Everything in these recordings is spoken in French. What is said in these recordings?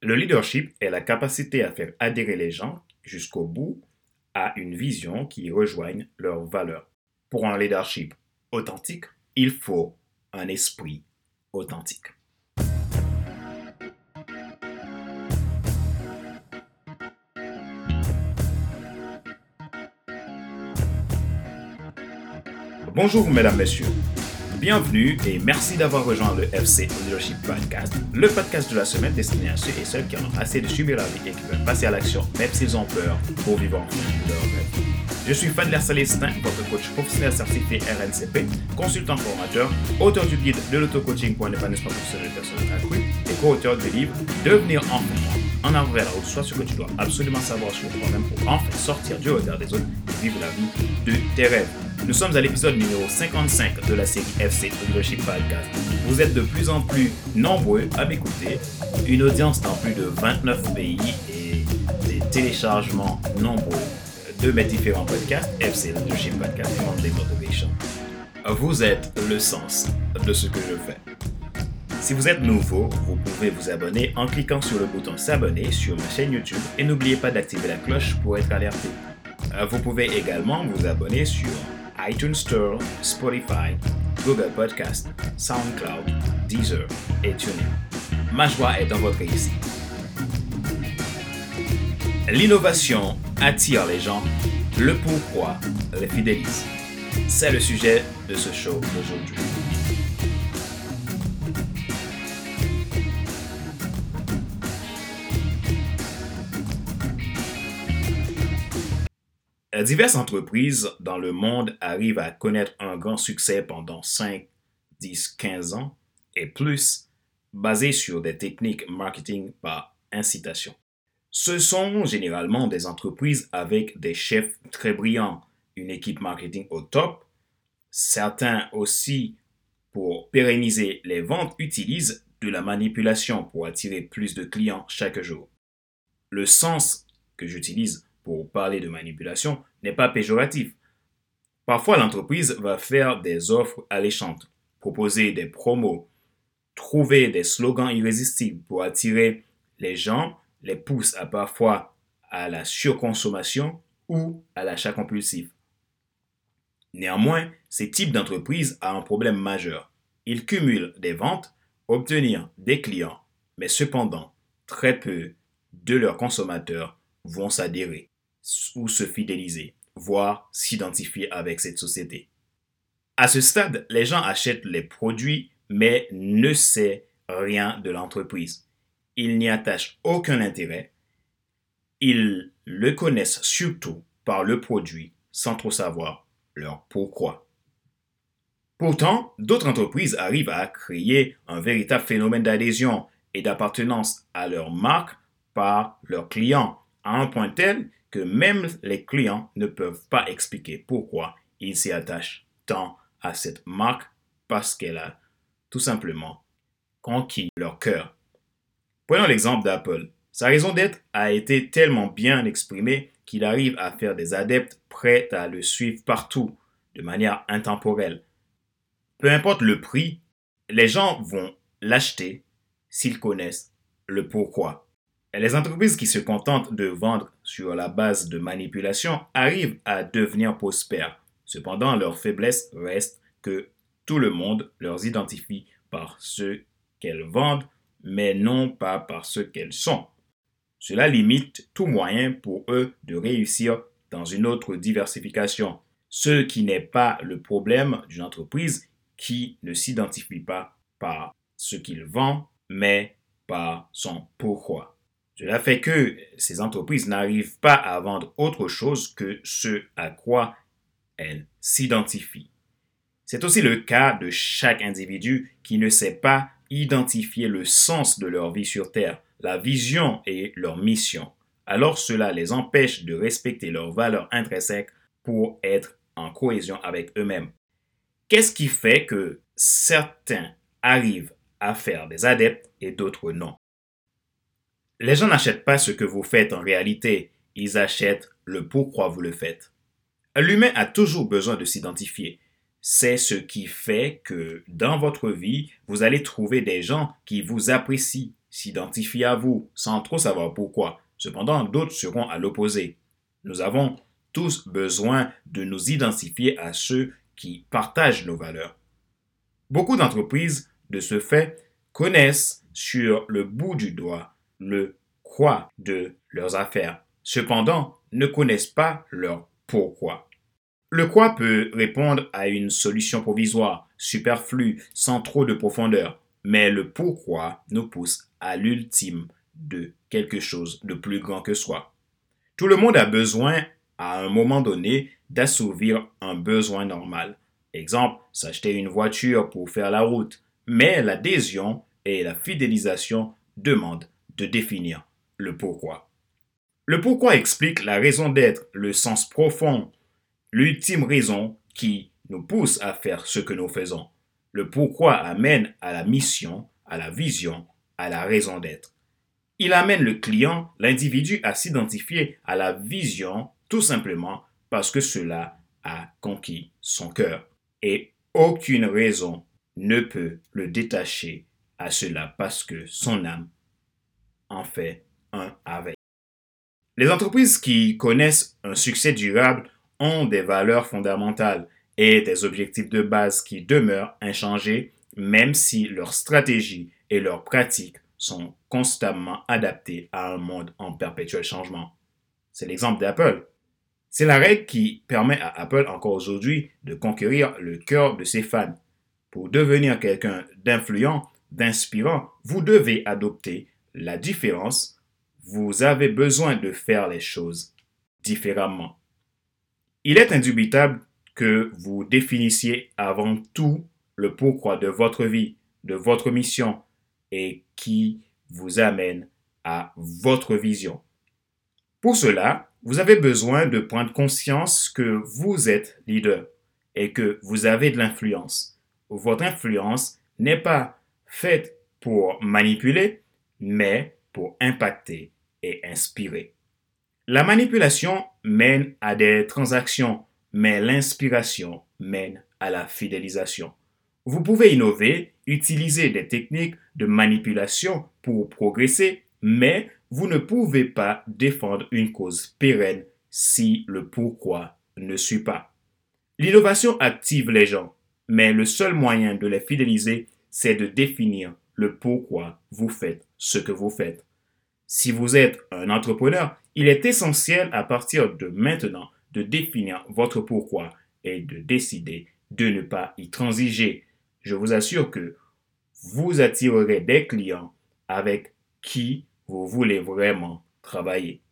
Le leadership est la capacité à faire adhérer les gens jusqu'au bout à une vision qui rejoigne leurs valeurs. Pour un leadership authentique, il faut un esprit authentique. Bonjour mesdames, messieurs. Bienvenue et merci d'avoir rejoint le FC Leadership Podcast, le podcast de la semaine destiné à ceux et celles qui en ont assez de subir la vie et qui veulent passer à l'action, même s'ils ont peur, pour vivre en leur rêve. Je suis Fadler Salestin, votre coach professionnel certifié RNCP, consultant formateur, auteur du guide de l'auto-coaching pour un épanouissement professionnel personnel et co-auteur du livre Devenir enfant en avant la route, soit ce que tu dois absolument savoir sur toi-même pour enfin sortir du regard des autres et vivre la vie de tes rêves. Nous sommes à l'épisode numéro 55 de la série FC Leadership Podcast. Vous êtes de plus en plus nombreux à m'écouter, une audience dans plus de 29 pays et des téléchargements nombreux de mes différents podcasts, FC Leadership Podcast et Motivation. Vous êtes le sens de ce que je fais. Si vous êtes nouveau, vous pouvez vous abonner en cliquant sur le bouton s'abonner sur ma chaîne YouTube et n'oubliez pas d'activer la cloche pour être alerté. Euh, vous pouvez également vous abonner sur iTunes Store, Spotify, Google Podcast, SoundCloud, Deezer et TuneIn. Ma joie est dans votre réussite. L'innovation attire les gens, le pourquoi les fidélise. C'est le sujet de ce show d'aujourd'hui. Diverses entreprises dans le monde arrivent à connaître un grand succès pendant 5, 10, 15 ans et plus, basées sur des techniques marketing par incitation. Ce sont généralement des entreprises avec des chefs très brillants, une équipe marketing au top. Certains aussi, pour pérenniser les ventes, utilisent de la manipulation pour attirer plus de clients chaque jour. Le sens que j'utilise parler de manipulation n'est pas péjoratif. Parfois, l'entreprise va faire des offres alléchantes, proposer des promos, trouver des slogans irrésistibles pour attirer les gens, les pousse à parfois à la surconsommation ou à l'achat compulsif. Néanmoins, ces types d'entreprises ont un problème majeur. Ils cumulent des ventes, obtenir des clients, mais cependant, très peu de leurs consommateurs vont s'adhérer ou se fidéliser, voire s'identifier avec cette société. À ce stade, les gens achètent les produits mais ne savent rien de l'entreprise. Ils n'y attachent aucun intérêt. Ils le connaissent surtout par le produit sans trop savoir leur pourquoi. Pourtant, d'autres entreprises arrivent à créer un véritable phénomène d'adhésion et d'appartenance à leur marque par leurs clients, à un point tel que même les clients ne peuvent pas expliquer pourquoi ils s'y attachent tant à cette marque parce qu'elle a tout simplement conquis leur cœur. Prenons l'exemple d'Apple. Sa raison d'être a été tellement bien exprimée qu'il arrive à faire des adeptes prêts à le suivre partout, de manière intemporelle. Peu importe le prix, les gens vont l'acheter s'ils connaissent le pourquoi les entreprises qui se contentent de vendre sur la base de manipulation arrivent à devenir prospères. Cependant, leur faiblesse reste que tout le monde leur identifie par ce qu'elles vendent, mais non pas par ce qu'elles sont. Cela limite tout moyen pour eux de réussir dans une autre diversification, ce qui n'est pas le problème d'une entreprise qui ne s'identifie pas par ce qu'il vend, mais par son pourquoi. Cela fait que ces entreprises n'arrivent pas à vendre autre chose que ce à quoi elles s'identifient. C'est aussi le cas de chaque individu qui ne sait pas identifier le sens de leur vie sur Terre, la vision et leur mission. Alors cela les empêche de respecter leurs valeurs intrinsèques pour être en cohésion avec eux-mêmes. Qu'est-ce qui fait que certains arrivent à faire des adeptes et d'autres non? Les gens n'achètent pas ce que vous faites en réalité, ils achètent le pourquoi vous le faites. L'humain a toujours besoin de s'identifier. C'est ce qui fait que dans votre vie, vous allez trouver des gens qui vous apprécient s'identifient à vous sans trop savoir pourquoi. Cependant, d'autres seront à l'opposé. Nous avons tous besoin de nous identifier à ceux qui partagent nos valeurs. Beaucoup d'entreprises, de ce fait, connaissent sur le bout du doigt le quoi de leurs affaires. Cependant, ne connaissent pas leur pourquoi. Le quoi peut répondre à une solution provisoire, superflue, sans trop de profondeur, mais le pourquoi nous pousse à l'ultime de quelque chose de plus grand que soi. Tout le monde a besoin, à un moment donné, d'assouvir un besoin normal. Exemple, s'acheter une voiture pour faire la route. Mais l'adhésion et la fidélisation demandent de définir le pourquoi. Le pourquoi explique la raison d'être, le sens profond, l'ultime raison qui nous pousse à faire ce que nous faisons. Le pourquoi amène à la mission, à la vision, à la raison d'être. Il amène le client, l'individu, à s'identifier à la vision tout simplement parce que cela a conquis son cœur. Et aucune raison ne peut le détacher à cela parce que son âme en fait un avec. Les entreprises qui connaissent un succès durable ont des valeurs fondamentales et des objectifs de base qui demeurent inchangés même si leurs stratégies et leurs pratiques sont constamment adaptées à un monde en perpétuel changement. C'est l'exemple d'Apple. C'est la règle qui permet à Apple encore aujourd'hui de conquérir le cœur de ses fans. Pour devenir quelqu'un d'influent, d'inspirant, vous devez adopter la différence. Vous avez besoin de faire les choses différemment. Il est indubitable que vous définissiez avant tout le pourquoi de votre vie, de votre mission et qui vous amène à votre vision. Pour cela, vous avez besoin de prendre conscience que vous êtes leader et que vous avez de l'influence. Votre influence n'est pas faite pour manipuler, mais pour impacter et inspirer. La manipulation mène à des transactions, mais l'inspiration mène à la fidélisation. Vous pouvez innover, utiliser des techniques de manipulation pour progresser, mais vous ne pouvez pas défendre une cause pérenne si le pourquoi ne suit pas. L'innovation active les gens, mais le seul moyen de les fidéliser, c'est de définir le pourquoi vous faites ce que vous faites. Si vous êtes un entrepreneur, il est essentiel à partir de maintenant de définir votre pourquoi et de décider de ne pas y transiger. Je vous assure que vous attirerez des clients avec qui vous voulez vraiment travailler.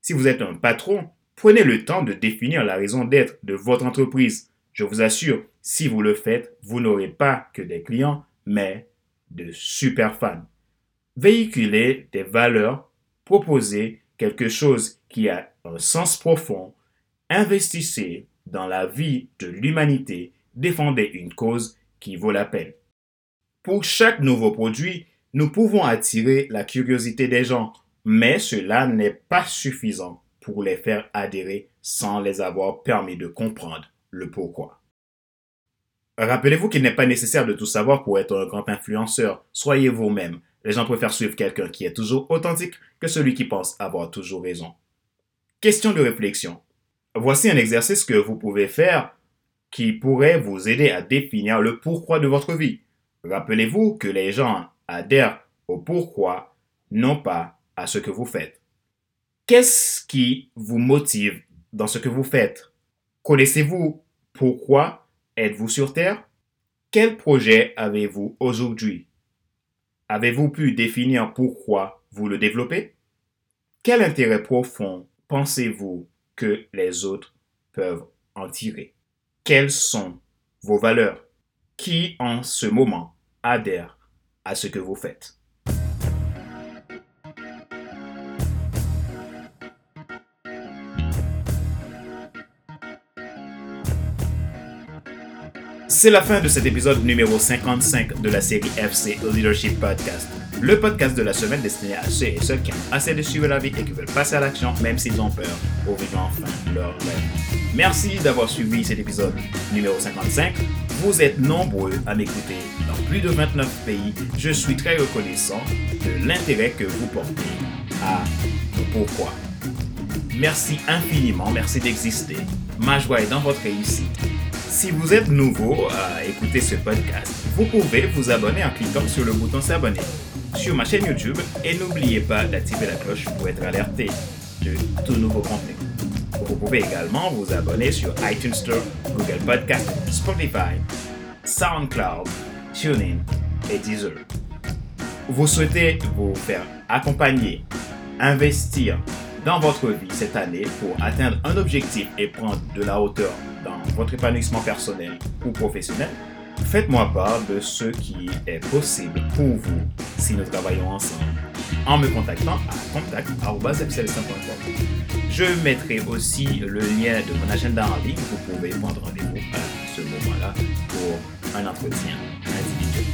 Si vous êtes un patron, prenez le temps de définir la raison d'être de votre entreprise. Je vous assure, si vous le faites, vous n'aurez pas que des clients, mais de super fans. Véhiculez des valeurs, proposez quelque chose qui a un sens profond, investissez dans la vie de l'humanité, défendez une cause qui vaut la peine. Pour chaque nouveau produit, nous pouvons attirer la curiosité des gens, mais cela n'est pas suffisant pour les faire adhérer sans les avoir permis de comprendre le pourquoi. Rappelez-vous qu'il n'est pas nécessaire de tout savoir pour être un grand influenceur. Soyez vous-même. Les gens préfèrent suivre quelqu'un qui est toujours authentique que celui qui pense avoir toujours raison. Question de réflexion. Voici un exercice que vous pouvez faire qui pourrait vous aider à définir le pourquoi de votre vie. Rappelez-vous que les gens adhèrent au pourquoi, non pas à ce que vous faites. Qu'est-ce qui vous motive dans ce que vous faites? Connaissez-vous pourquoi êtes-vous sur Terre? Quel projet avez-vous aujourd'hui? Avez-vous pu définir pourquoi vous le développez? Quel intérêt profond pensez-vous que les autres peuvent en tirer? Quelles sont vos valeurs? Qui en ce moment adhère à ce que vous faites? C'est la fin de cet épisode numéro 55 de la série FC Leadership Podcast. Le podcast de la semaine destiné à ceux et celles qui ont assez de suivre la vie et qui veulent passer à l'action même s'ils ont peur pour vivre enfin leur rêve. Merci d'avoir suivi cet épisode numéro 55. Vous êtes nombreux à m'écouter dans plus de 29 pays. Je suis très reconnaissant de l'intérêt que vous portez à pourquoi. Merci infiniment, merci d'exister. Ma joie est dans votre réussite. Si vous êtes nouveau à écouter ce podcast, vous pouvez vous abonner en cliquant sur le bouton s'abonner sur ma chaîne YouTube et n'oubliez pas d'activer la cloche pour être alerté de tout nouveau contenu. Vous pouvez également vous abonner sur iTunes Store, Google Podcast, Spotify, SoundCloud, TuneIn et Deezer. Vous souhaitez vous faire accompagner, investir dans votre vie cette année pour atteindre un objectif et prendre de la hauteur dans votre épanouissement personnel ou professionnel, faites-moi part de ce qui est possible pour vous si nous travaillons ensemble en me contactant à contact.com. Je mettrai aussi le lien de mon agenda en ligne. Vous pouvez prendre rendez-vous à ce moment-là pour un entretien individuel.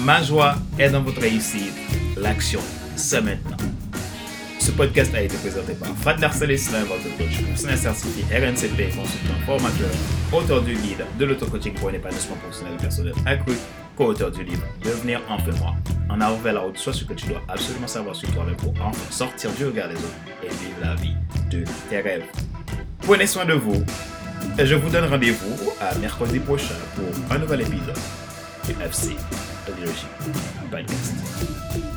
Ma joie est dans votre réussite. L'action, c'est maintenant. Ce podcast a été présenté par Fadler Célestin, votre coach personnel certifié RNCP, consultant formateur, auteur du guide de l'auto-coaching pour un épanouissement professionnel et personnel accru, co-auteur du livre Devenir enfin moi. En avant vers la route, soit ce que tu dois absolument savoir sur toi-même pour enfin sortir du regard des autres et vivre la vie de tes rêves. Prenez soin de vous. Et je vous donne rendez-vous à mercredi prochain pour un nouvel épisode du FC Leadership Podcast.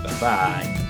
Bye bye.